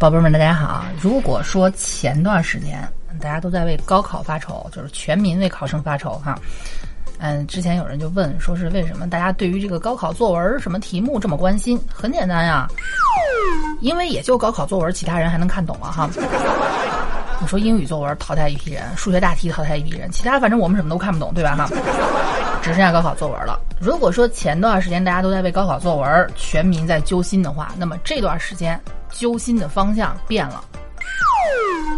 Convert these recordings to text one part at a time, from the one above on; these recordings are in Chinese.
宝贝们，大家好。如果说前段时间大家都在为高考发愁，就是全民为考生发愁哈。嗯，之前有人就问，说是为什么大家对于这个高考作文什么题目这么关心？很简单呀，因为也就高考作文，其他人还能看懂了哈。你说英语作文淘汰一批人，数学大题淘汰一批人，其他反正我们什么都看不懂，对吧哈？只剩下高考作文了。如果说前段时间大家都在为高考作文全民在揪心的话，那么这段时间揪心的方向变了，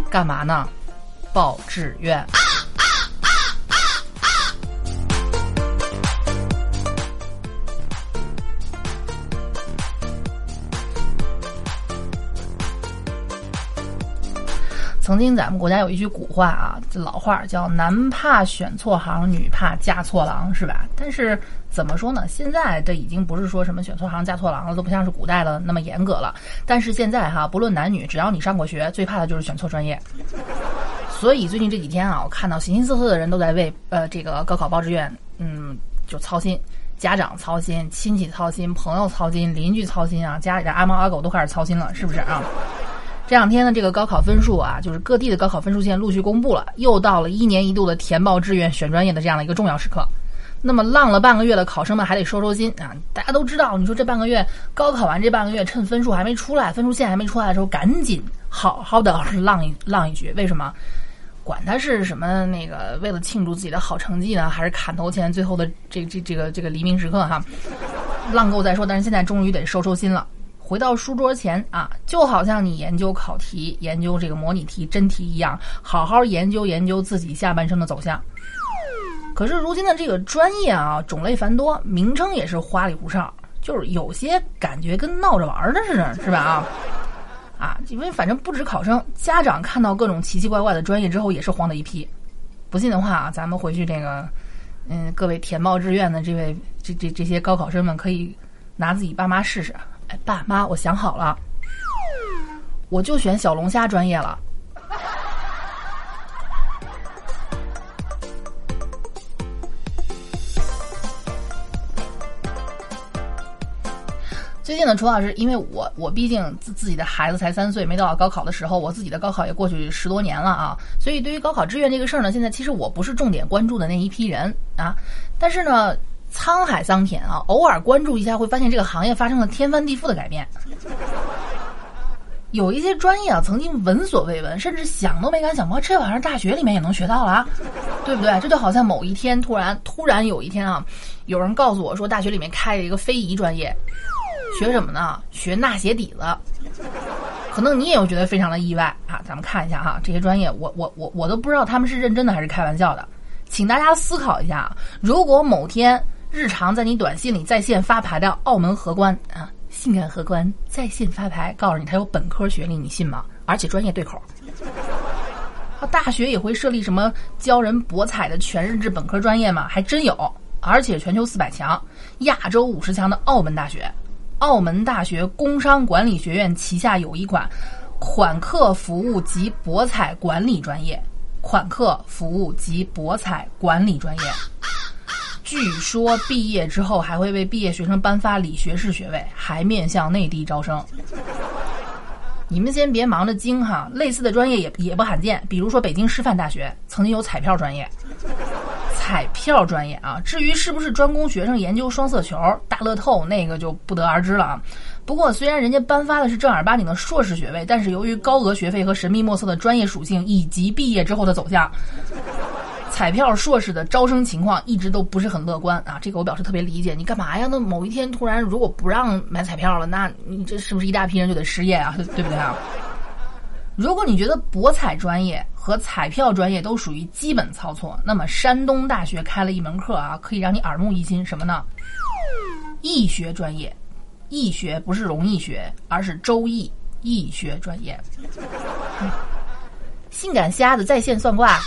干嘛呢？报志愿。曾经咱们国家有一句古话啊，这老话叫“男怕选错行，女怕嫁错郎”，是吧？但是怎么说呢？现在这已经不是说什么选错行嫁错郎了，都不像是古代的那么严格了。但是现在哈，不论男女，只要你上过学，最怕的就是选错专业。所以最近这几天啊，我看到形形色色的人都在为呃这个高考报志愿，嗯，就操心，家长操心，亲戚操心，朋友操心，邻居操心啊，家里的阿猫阿狗都开始操心了，是不是啊？这两天呢，这个高考分数啊，就是各地的高考分数线陆续公布了，又到了一年一度的填报志愿选专业的这样的一个重要时刻。那么浪了半个月的考生们还得收收心啊！大家都知道，你说这半个月高考完这半个月，趁分数还没出来，分数线还没出来的时候，赶紧好好的浪一浪一局。为什么？管他是什么那个，为了庆祝自己的好成绩呢，还是砍头前最后的这这这个这个黎明时刻哈？浪够再说，但是现在终于得收收心了。回到书桌前啊，就好像你研究考题、研究这个模拟题、真题一样，好好研究研究自己下半生的走向。可是如今的这个专业啊，种类繁多，名称也是花里胡哨，就是有些感觉跟闹着玩的似的，是吧？啊啊，因为反正不止考生，家长看到各种奇奇怪怪的专业之后，也是慌的一批。不信的话啊，咱们回去这个，嗯，各位填报志愿的这位这这这些高考生们，可以拿自己爸妈试试。哎爸妈，我想好了，我就选小龙虾专业了。最近呢，楚老师，因为我我毕竟自自己的孩子才三岁，没到高考的时候，我自己的高考也过去十多年了啊，所以对于高考志愿这个事儿呢，现在其实我不是重点关注的那一批人啊，但是呢。沧海桑田啊，偶尔关注一下，会发现这个行业发生了天翻地覆的改变。有一些专业啊，曾经闻所未闻，甚至想都没敢想过，这玩意儿大学里面也能学到了啊，对不对？这就好像某一天突然突然有一天啊，有人告诉我说，大学里面开了一个非遗专业，学什么呢？学纳鞋底子。可能你也会觉得非常的意外啊。咱们看一下哈，这些专业，我我我我都不知道他们是认真的还是开玩笑的。请大家思考一下，如果某天。日常在你短信里在线发牌的澳门荷官啊，性感荷官在线发牌，告诉你他有本科学历，你信吗？而且专业对口。他大学也会设立什么教人博彩的全日制本科专业吗？还真有，而且全球四百强、亚洲五十强的澳门大学，澳门大学工商管理学院旗下有一款款客服务及博彩管理专业，款客服务及博彩管理专业。据说毕业之后还会为毕业学生颁发理学士学位，还面向内地招生。你们先别忙着惊哈，类似的专业也也不罕见。比如说北京师范大学曾经有彩票专业，彩票专业啊。至于是不是专攻学生研究双色球、大乐透，那个就不得而知了啊。不过虽然人家颁发的是正儿八经的硕士学位，但是由于高额学费和神秘莫测的专业属性，以及毕业之后的走向。彩票硕士的招生情况一直都不是很乐观啊，这个我表示特别理解。你干嘛呀？那某一天突然如果不让买彩票了，那你这是不是一大批人就得失业啊？对不对啊？如果你觉得博彩专业和彩票专业都属于基本操作，那么山东大学开了一门课啊，可以让你耳目一新，什么呢？易学专业，易学不是容易学，而是周易易学专业。性感瞎子在线算卦。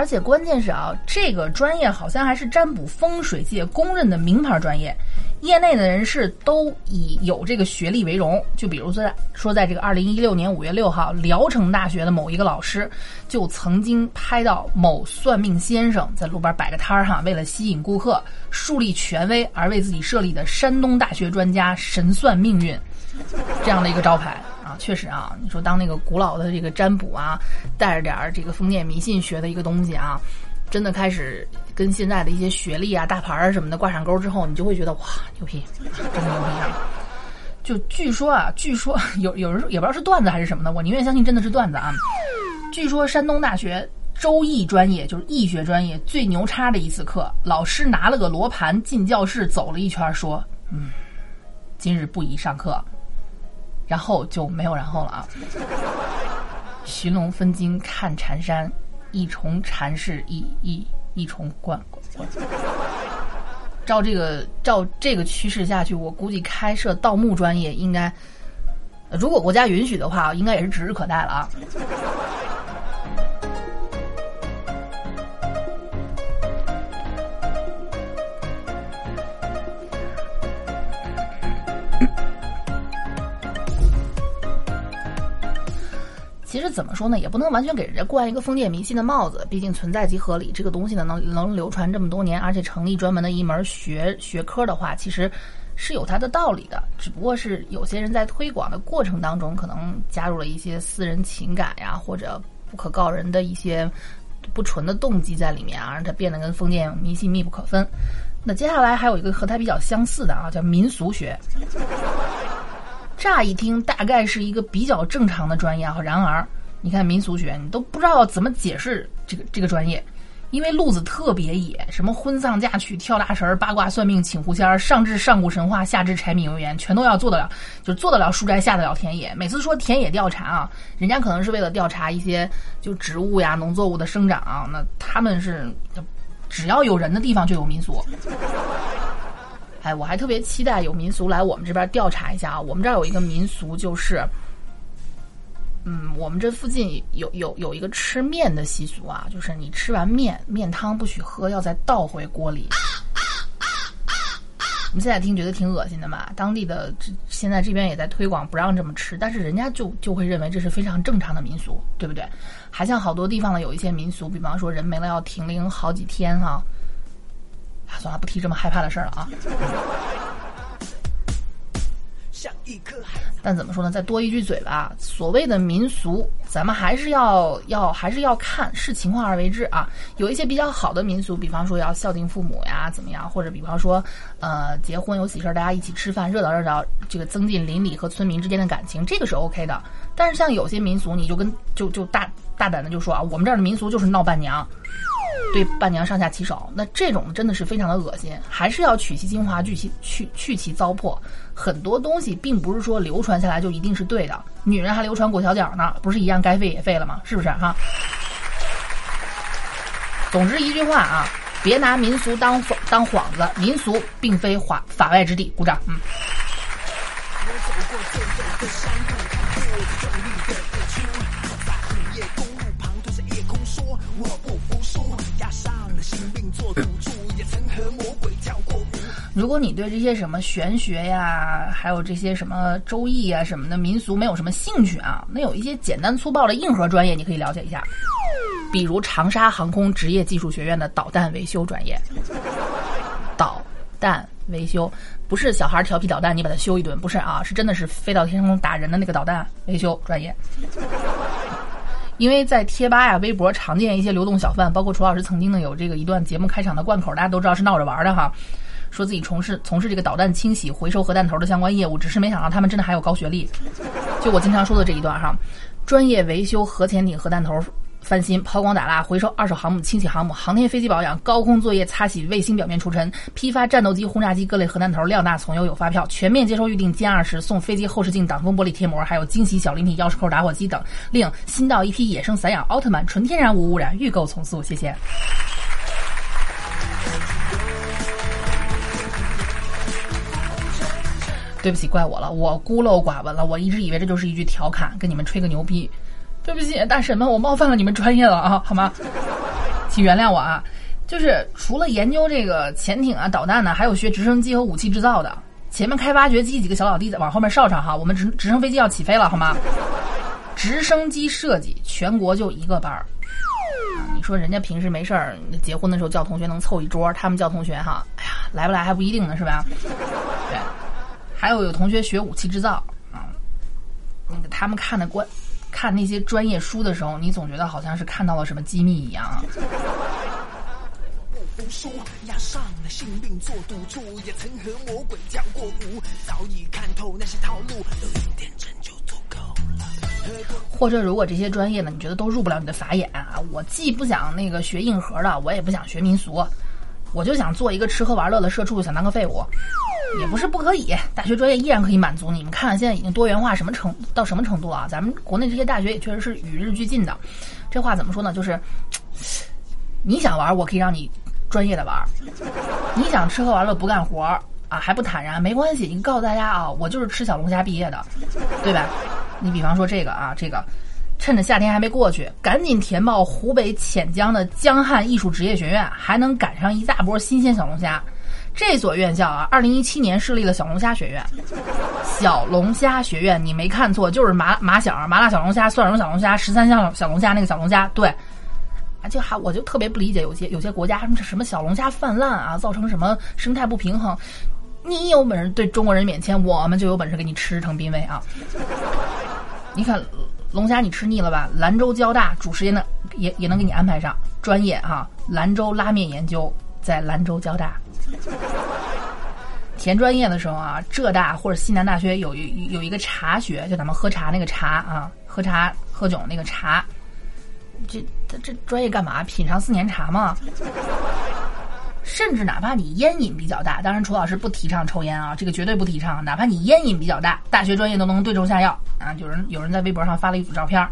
而且关键是啊，这个专业好像还是占卜风水界公认的名牌专业，业内的人士都以有这个学历为荣。就比如说在，说在这个二零一六年五月六号，聊城大学的某一个老师就曾经拍到某算命先生在路边摆个摊儿哈，为了吸引顾客、树立权威而为自己设立的山东大学专家神算命运这样的一个招牌。确实啊，你说当那个古老的这个占卜啊，带着点儿这个封建迷信学的一个东西啊，真的开始跟现在的一些学历啊、大牌儿什么的挂上钩之后，你就会觉得哇，牛逼，真牛逼啊！就据说啊，据说有有人说也不知道是段子还是什么的，我宁愿相信真的是段子啊。据说山东大学周易专业就是易学专业最牛叉的一次课，老师拿了个罗盘进教室走了一圈，说：“嗯，今日不宜上课。”然后就没有然后了啊！寻龙分金看缠山，一重缠是一一一重冠。照这个照这个趋势下去，我估计开设盗墓专业应该，如果国家允许的话，应该也是指日可待了啊！其实怎么说呢，也不能完全给人家冠一个封建迷信的帽子。毕竟存在即合理，这个东西呢能能流传这么多年，而且成立专门的一门学学科的话，其实是有它的道理的。只不过是有些人在推广的过程当中，可能加入了一些私人情感呀，或者不可告人的一些不纯的动机在里面啊，让它变得跟封建迷信密不可分。那接下来还有一个和它比较相似的啊，叫民俗学。乍一听，大概是一个比较正常的专业啊。然而，你看民俗学，你都不知道怎么解释这个这个专业，因为路子特别野，什么婚丧嫁娶、跳大神、八卦算命、请狐仙儿，上至上古神话，下至柴米油盐，全都要做得了，就做得了书斋，下得了田野。每次说田野调查啊，人家可能是为了调查一些就植物呀、农作物的生长，那他们是只要有人的地方就有民俗。哎，我还特别期待有民俗来我们这边调查一下啊！我们这儿有一个民俗，就是，嗯，我们这附近有有有一个吃面的习俗啊，就是你吃完面，面汤不许喝，要再倒回锅里。你现在听觉得挺恶心的嘛？当地的这现在这边也在推广不让这么吃，但是人家就就会认为这是非常正常的民俗，对不对？还像好多地方的有一些民俗，比方说人没了要停灵好几天哈。算了，不提这么害怕的事儿了啊。但怎么说呢？再多一句嘴吧。所谓的民俗，咱们还是要要还是要看，视情况而为之啊。有一些比较好的民俗，比方说要孝敬父母呀，怎么样？或者比方说，呃，结婚有喜事儿，大家一起吃饭，热闹热闹，这个增进邻里和村民之间的感情，这个是 OK 的。但是像有些民俗，你就跟就就大大胆的就说啊，我们这儿的民俗就是闹伴娘。对伴娘上下其手，那这种真的是非常的恶心，还是要取其精华，去其去去其糟粕。很多东西并不是说流传下来就一定是对的，女人还流传裹小脚呢，不是一样该废也废了吗？是不是哈？总之一句话啊，别拿民俗当当幌子，民俗并非法法外之地。鼓掌，嗯。我不服输，压上了心病做赌注，也曾和魔鬼跳过如果你对这些什么玄学呀，还有这些什么周易啊什么的民俗没有什么兴趣啊，那有一些简单粗暴的硬核专业你可以了解一下，比如长沙航空职业技术学院的导弹维修专业。导弹维修不是小孩调皮捣蛋你把它修一顿，不是啊，是真的是飞到天空打人的那个导弹维修专业。因为在贴吧呀、微博常见一些流动小贩，包括楚老师曾经呢有这个一段节目开场的贯口，大家都知道是闹着玩的哈。说自己从事从事这个导弹清洗、回收核弹头的相关业务，只是没想到他们真的还有高学历。就我经常说的这一段哈，专业维修核潜艇核弹头翻新、抛光打蜡、回收二手航母、清洗航母、航天飞机保养、高空作业、擦洗卫星表面除尘、批发战斗机、轰炸机各类核弹头，量大从优，有发票，全面接收预定歼二十，送飞机后视镜、挡风玻璃贴膜，还有惊喜小礼品、钥匙扣、打火机等。另新到一批野生散养奥特曼，纯天然无污染，预购从速，谢谢。对不起，怪我了，我孤陋寡闻了。我一直以为这就是一句调侃，跟你们吹个牛逼。对不起，大神们，我冒犯了你们专业了啊，好吗？请原谅我啊。就是除了研究这个潜艇啊、导弹呢，还有学直升机和武器制造的。前面开挖掘机几个小老弟在往后面哨上哈，我们直直升飞机要起飞了，好吗？直升机设计全国就一个班儿。你说人家平时没事儿，结婚的时候叫同学能凑一桌，他们叫同学哈，哎呀，来不来还不一定呢，是吧？对。还有有同学学武器制造啊，那个他们看的关看那些专业书的时候，你总觉得好像是看到了什么机密一样。说押上了性命做赌注，也曾和魔鬼交过舞，早已看透那些套路，有一点真就足够了。或者，如果这些专业呢，你觉得都入不了你的法眼啊？我既不想那个学硬核的，我也不想学民俗，我就想做一个吃喝玩乐的社畜，想当个废物，也不是不可以。大学专业依然可以满足你们。看看现在已经多元化什么程到什么程度啊？咱们国内这些大学也确实是与日俱进的。这话怎么说呢？就是你想玩，我可以让你。专业的玩，你想吃喝玩乐不干活啊，还不坦然？没关系，你告诉大家啊，我就是吃小龙虾毕业的，对吧？你比方说这个啊，这个，趁着夏天还没过去，赶紧填报湖北潜江的江汉艺术职业学院，还能赶上一大波新鲜小龙虾。这所院校啊，二零一七年设立了小龙虾学院。小龙虾学院，你没看错，就是麻麻小麻辣小龙虾、蒜蓉小龙虾、十三香小龙虾那个小龙虾，对。啊，就还我就特别不理解，有些有些国家什么什么小龙虾泛滥啊，造成什么生态不平衡。你有本事对中国人免签，我们就有本事给你吃成濒危啊！你看龙虾你吃腻了吧？兰州交大主时间的也也能给你安排上专业哈，兰州拉面研究在兰州交大。填专业的时候啊，浙大或者西南大学有一有一个茶学，就咱们喝茶那个茶啊，喝茶喝酒那个茶。这这这专业干嘛？品尝四年茶吗？甚至哪怕你烟瘾比较大，当然楚老师不提倡抽烟啊，这个绝对不提倡。哪怕你烟瘾比较大，大学专业都能对症下药啊！有人有人在微博上发了一组照片，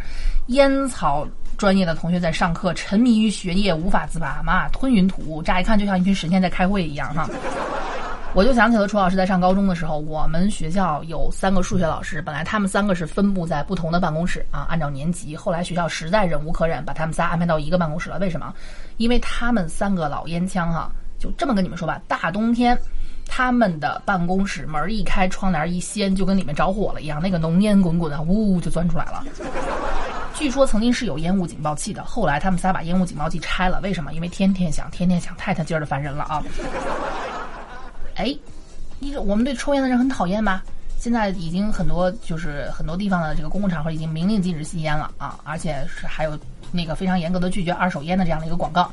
烟草专业的同学在上课沉迷于学业无法自拔，妈吞云吐雾，乍一看就像一群神仙在开会一样哈。我就想起了楚老师在上高中的时候，我们学校有三个数学老师，本来他们三个是分布在不同的办公室啊，按照年级。后来学校实在忍无可忍，把他们仨安排到一个办公室了。为什么？因为他们三个老烟枪哈，就这么跟你们说吧，大冬天，他们的办公室门一开，窗帘一掀，就跟里面着火了一样，那个浓烟滚滚的，呜就钻出来了。据说曾经是有烟雾警报器的，后来他们仨把烟雾警报器拆了。为什么？因为天天响，天天响，太他劲儿的烦人了啊！哎，你我们对抽烟的人很讨厌吧？现在已经很多，就是很多地方的这个公共场合已经明令禁止吸烟了啊，而且是还有那个非常严格的拒绝二手烟的这样的一个广告。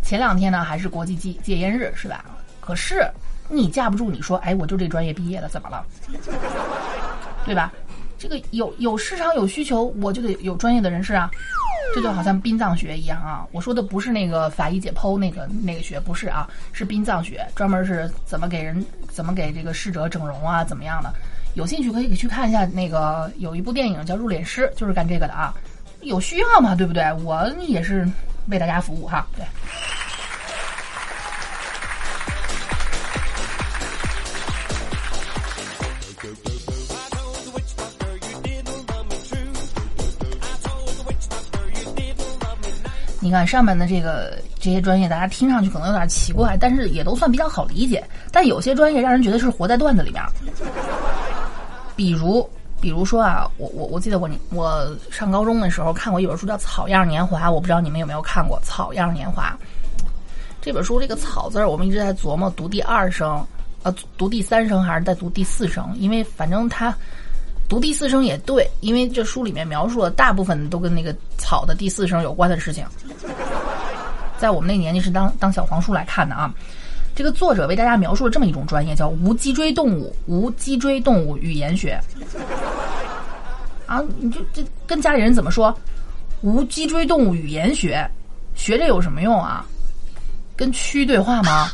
前两天呢还是国际戒戒烟日是吧？可是你架不住你说，哎，我就这专业毕业的，怎么了？对吧？这个有有市场有需求，我就得有专业的人士啊。这就好像殡葬学一样啊！我说的不是那个法医解剖那个那个学，不是啊，是殡葬学，专门是怎么给人怎么给这个逝者整容啊，怎么样的？有兴趣可以去看一下那个有一部电影叫《入殓师》，就是干这个的啊。有需要嘛，对不对？我也是为大家服务哈，对。看上面的这个这些专业，大家听上去可能有点奇怪，但是也都算比较好理解。但有些专业让人觉得是活在段子里面。比如，比如说啊，我我我记得我我上高中的时候看过一本书叫《草样年华》，我不知道你们有没有看过《草样年华》这本书。这个“草”字儿，我们一直在琢磨读第二声，呃，读第三声还是在读第四声？因为反正它。读第四声也对，因为这书里面描述的大部分都跟那个草的第四声有关的事情。在我们那年纪是当当小黄书来看的啊。这个作者为大家描述了这么一种专业，叫无脊椎动物无脊椎动物语言学。啊，你就这跟家里人怎么说？无脊椎动物语言学，学这有什么用啊？跟蛆对话吗？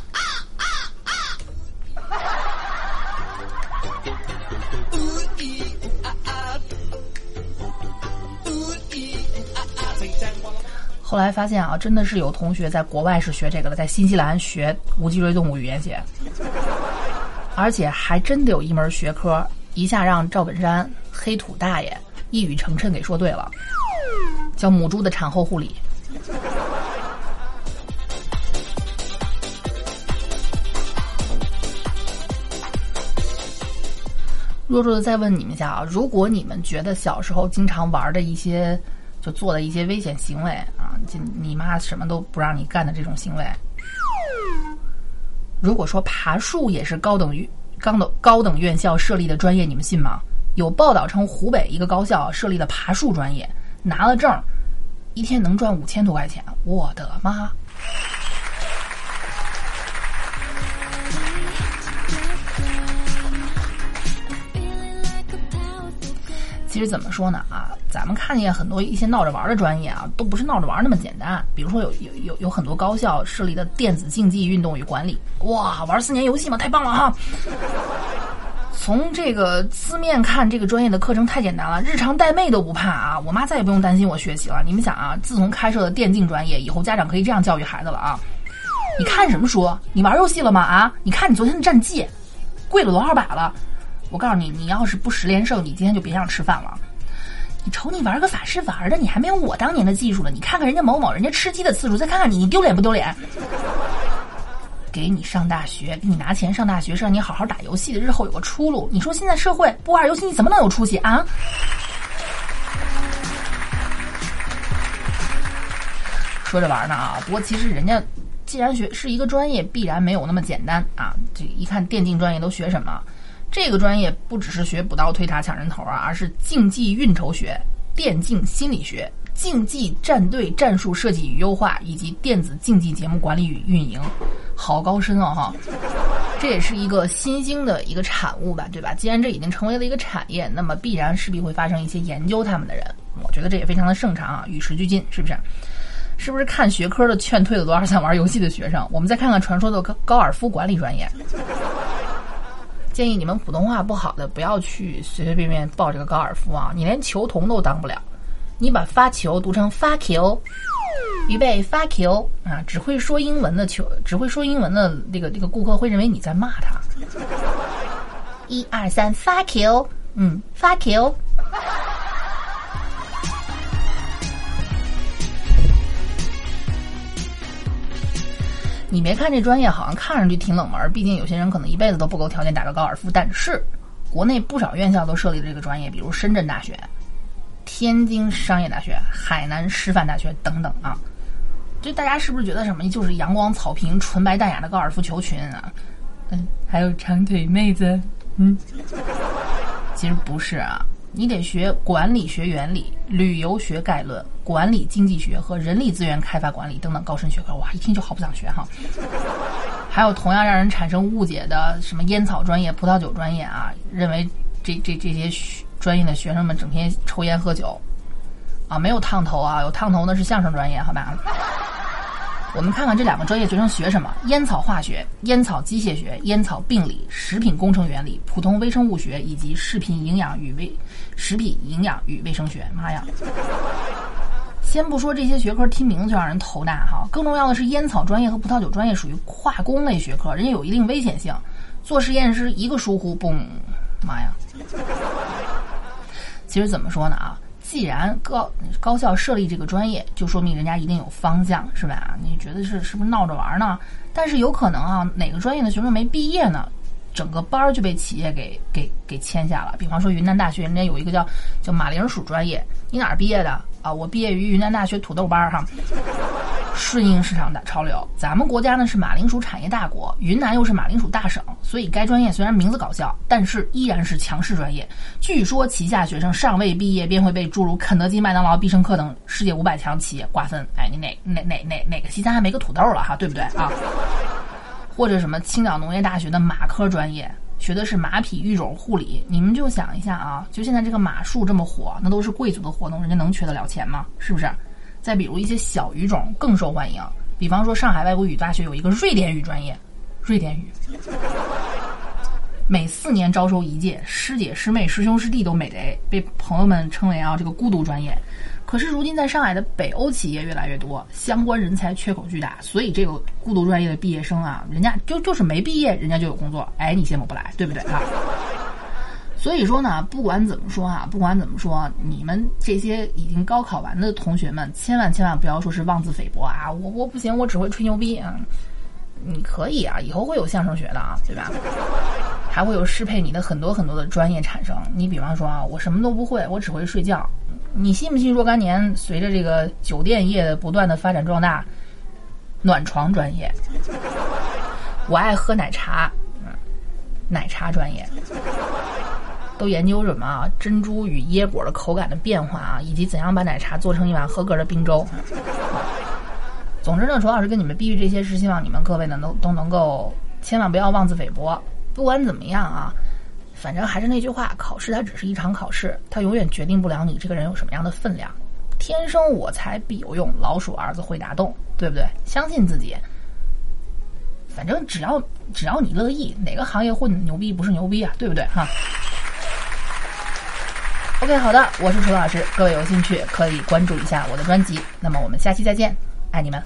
后来发现啊，真的是有同学在国外是学这个的，在新西兰学无脊椎动物语言学，而且还真的有一门学科，一下让赵本山黑土大爷一语成谶给说对了。叫母猪的产后护理。弱弱的再问你们一下啊，如果你们觉得小时候经常玩的一些，就做的一些危险行为。就你妈什么都不让你干的这种行为，如果说爬树也是高等于高等高等院校设立的专业，你们信吗？有报道称湖北一个高校设立的爬树专业，拿了证，一天能赚五千多块钱，我的妈！其实怎么说呢啊，咱们看见很多一些闹着玩的专业啊，都不是闹着玩那么简单。比如说有有有有很多高校设立的电子竞技运动与管理，哇，玩四年游戏嘛，太棒了哈！从这个字面看，这个专业的课程太简单了，日常带妹都不怕啊！我妈再也不用担心我学习了。你们想啊，自从开设了电竞专业以后，家长可以这样教育孩子了啊！你看什么书？你玩游戏了吗？啊？你看你昨天的战绩，跪了多少把了？我告诉你，你要是不十连胜，你今天就别想吃饭了。你瞅你玩个法师玩的，你还没有我当年的技术呢。你看看人家某某，人家吃鸡的次数，再看看你，你丢脸不丢脸？给你上大学，给你拿钱上大学，是让你好好打游戏的，日后有个出路。你说现在社会不玩游戏，你怎么能有出息啊？说着玩呢啊，不过其实人家既然学是一个专业，必然没有那么简单啊。这一看电竞专业都学什么？这个专业不只是学补刀、推塔、抢人头啊，而是竞技运筹学、电竞心理学、竞技战队战术设计与优化，以及电子竞技节目管理与运营，好高深哦哈！这也是一个新兴的一个产物吧，对吧？既然这已经成为了一个产业，那么必然势必会发生一些研究他们的人。我觉得这也非常的正常啊，与时俱进，是不是？是不是看学科的劝退了多少想玩游戏的学生？我们再看看传说的高高尔夫管理专业。建议你们普通话不好的不要去随随便便报这个高尔夫啊！你连球童都当不了，你把发球读成发球，预备发球啊！只会说英文的球，只会说英文的那个那个顾客会认为你在骂他。一二三，发球，嗯，发球。你别看这专业好像看上去挺冷门，毕竟有些人可能一辈子都不够条件打个高尔夫。但是，国内不少院校都设立了这个专业，比如深圳大学、天津商业大学、海南师范大学等等啊。就大家是不是觉得什么就是阳光草坪、纯白淡雅的高尔夫球群啊？嗯，还有长腿妹子，嗯，其实不是啊。你得学管理学原理、旅游学概论、管理经济学和人力资源开发管理等等高深学科。哇，一听就好不想学哈。还有同样让人产生误解的什么烟草专业、葡萄酒专业啊，认为这这这些专业的学生们整天抽烟喝酒，啊，没有烫头啊，有烫头那是相声专业，好吧。我们看看这两个专业学生学什么：烟草化学、烟草机械学、烟草病理、食品工程原理、普通微生物学以及食品营养与微食品营养与卫生学。妈呀！先不说这些学科听名字就让人头大哈，更重要的是烟草专业和葡萄酒专业属于化工类学科，人家有一定危险性，做实验室一个疏忽，嘣！妈呀！其实怎么说呢啊？既然高高校设立这个专业，就说明人家一定有方向，是吧？你觉得是是不是闹着玩呢？但是有可能啊，哪个专业的学生没毕业呢，整个班儿就被企业给给给签下了。比方说云南大学，人家有一个叫叫马铃薯专业，你哪儿毕业的啊？我毕业于云南大学土豆班儿哈。顺应市场的潮流，咱们国家呢是马铃薯产业大国，云南又是马铃薯大省，所以该专业虽然名字搞笑，但是依然是强势专业。据说旗下学生尚未毕业便会被诸如肯德基、麦当劳、必胜客等世界五百强企业瓜分。哎，你哪哪哪哪哪个西餐还没个土豆了哈？对不对啊？或者什么青岛农业大学的马科专业，学的是马匹育种护理。你们就想一下啊，就现在这个马术这么火，那都是贵族的活动，人家能缺得了钱吗？是不是？再比如一些小语种更受欢迎，比方说上海外国语大学有一个瑞典语专业，瑞典语，每四年招收一届，师姐师妹师兄师弟都美得被朋友们称为啊这个孤独专业。可是如今在上海的北欧企业越来越多，相关人才缺口巨大，所以这个孤独专业的毕业生啊，人家就就是没毕业，人家就有工作，哎，你羡慕不来，对不对啊？所以说呢，不管怎么说啊，不管怎么说，你们这些已经高考完的同学们，千万千万不要说是妄自菲薄啊！我我不行，我只会吹牛逼啊！你可以啊，以后会有相声学的啊，对吧？还会有适配你的很多很多的专业产生。你比方说啊，我什么都不会，我只会睡觉。你信不信？若干年随着这个酒店业的不断的发展壮大，暖床专业，我爱喝奶茶，嗯，奶茶专业，都研究什么啊？珍珠与椰果的口感的变化啊，以及怎样把奶茶做成一碗合格的冰粥。总之呢，楚老师跟你们比喻这些，是希望你们各位呢都都能够千万不要妄自菲薄。不管怎么样啊。反正还是那句话，考试它只是一场考试，它永远决定不了你这个人有什么样的分量。天生我材必有用，老鼠儿子会打洞，对不对？相信自己。反正只要只要你乐意，哪个行业混牛逼不是牛逼啊？对不对哈？OK，好的，我是楚老师，各位有兴趣可以关注一下我的专辑。那么我们下期再见，爱你们。